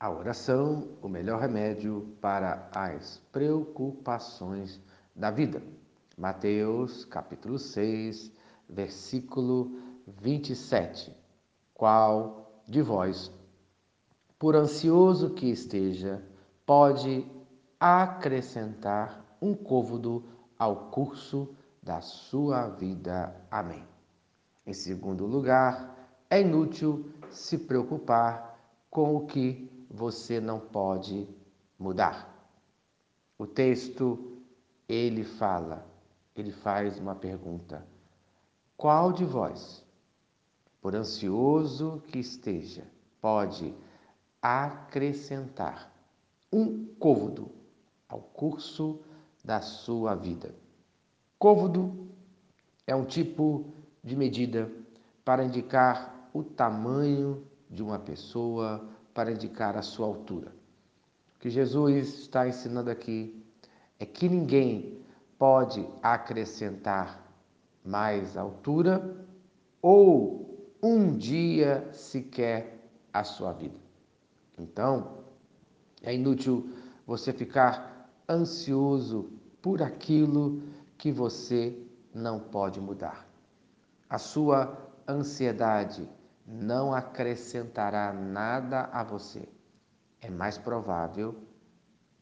A oração, o melhor remédio para as preocupações da vida. Mateus, capítulo 6, versículo 27. Qual de vós, por ansioso que esteja, pode acrescentar um côvado ao curso da sua vida? Amém. Em segundo lugar, é inútil se preocupar com o que você não pode mudar. O texto ele fala, ele faz uma pergunta: Qual de vós, por ansioso que esteja, pode acrescentar um côvado ao curso da sua vida? Côvado é um tipo de medida para indicar o tamanho de uma pessoa, para indicar a sua altura. O que Jesus está ensinando aqui é que ninguém pode acrescentar mais altura ou um dia sequer a sua vida. Então, é inútil você ficar ansioso por aquilo que você não pode mudar. A sua ansiedade não acrescentará nada a você. É mais provável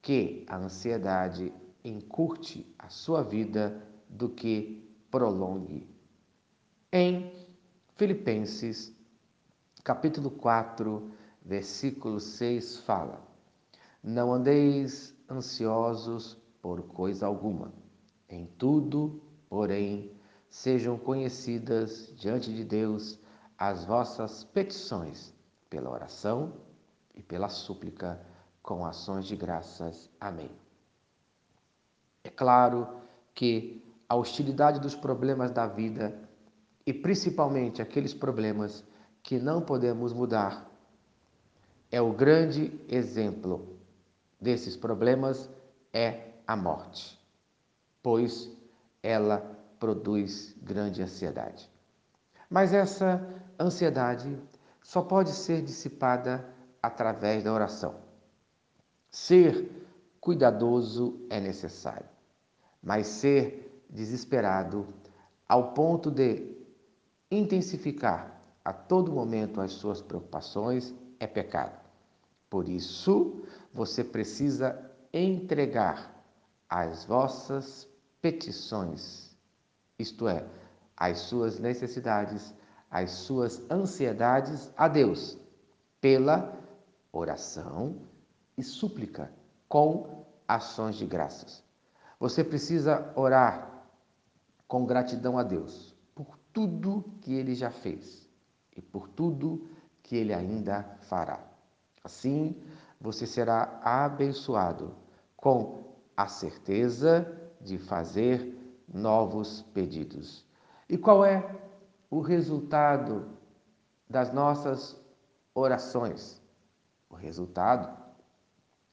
que a ansiedade encurte a sua vida do que prolongue. Em Filipenses, capítulo 4, versículo 6 fala: Não andeis ansiosos por coisa alguma. Em tudo, porém, sejam conhecidas diante de Deus as vossas petições pela oração e pela súplica com ações de graças. Amém. É claro que a hostilidade dos problemas da vida e principalmente aqueles problemas que não podemos mudar é o grande exemplo desses problemas é a morte, pois ela produz grande ansiedade. Mas essa ansiedade só pode ser dissipada através da oração. Ser cuidadoso é necessário, mas ser desesperado ao ponto de intensificar a todo momento as suas preocupações é pecado. Por isso, você precisa entregar as vossas petições, isto é, as suas necessidades, as suas ansiedades a Deus, pela oração e súplica, com ações de graças. Você precisa orar com gratidão a Deus por tudo que ele já fez e por tudo que ele ainda fará. Assim, você será abençoado com a certeza de fazer novos pedidos. E qual é o resultado das nossas orações? O resultado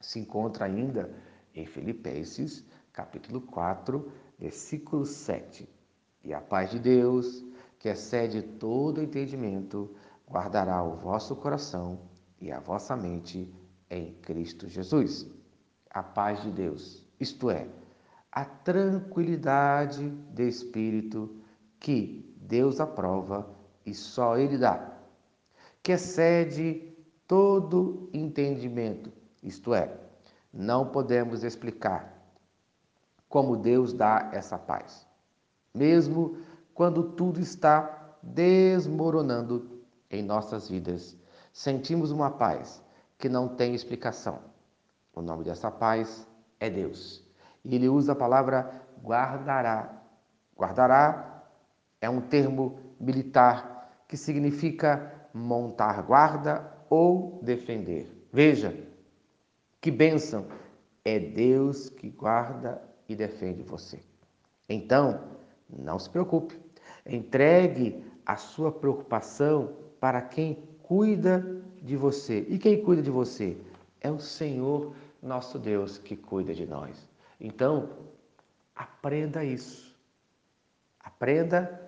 se encontra ainda em Filipenses, capítulo 4, versículo 7. E a paz de Deus, que excede todo entendimento, guardará o vosso coração e a vossa mente em Cristo Jesus. A paz de Deus, isto é, a tranquilidade de espírito que Deus aprova e só Ele dá, que excede todo entendimento, isto é, não podemos explicar como Deus dá essa paz, mesmo quando tudo está desmoronando em nossas vidas. Sentimos uma paz que não tem explicação. O nome dessa paz é Deus. E ele usa a palavra guardará. Guardará é um termo militar que significa montar guarda ou defender. Veja que bênção! É Deus que guarda e defende você. Então, não se preocupe. Entregue a sua preocupação para quem cuida de você. E quem cuida de você? É o Senhor nosso Deus que cuida de nós. Então, aprenda isso. Aprenda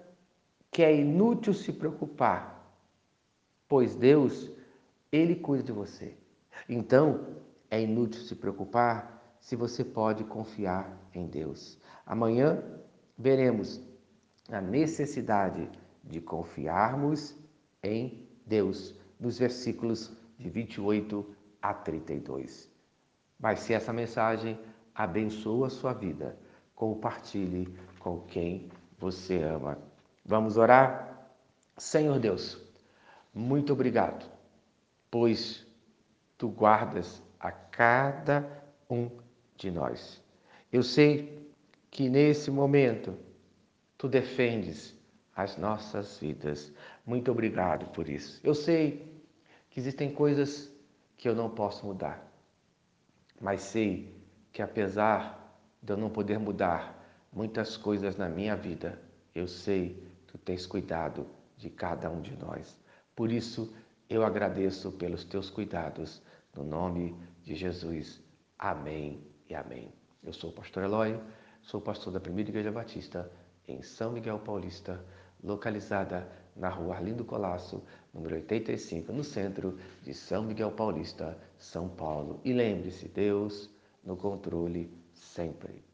que é inútil se preocupar, pois Deus, Ele cuida de você. Então, é inútil se preocupar se você pode confiar em Deus. Amanhã veremos a necessidade de confiarmos em Deus, nos versículos de 28 a 32. Mas se essa mensagem abençoa a sua vida, compartilhe com quem você ama. Vamos orar? Senhor Deus, muito obrigado, pois tu guardas a cada um de nós. Eu sei que nesse momento tu defendes as nossas vidas. Muito obrigado por isso. Eu sei que existem coisas que eu não posso mudar, mas sei que apesar de eu não poder mudar muitas coisas na minha vida, eu sei tu tens cuidado de cada um de nós. Por isso, eu agradeço pelos teus cuidados, no nome de Jesus. Amém e amém. Eu sou o pastor Eloy, sou pastor da Primeira Igreja Batista em São Miguel Paulista, localizada na rua Arlindo Colasso, número 85, no centro de São Miguel Paulista, São Paulo. E lembre-se, Deus no controle sempre.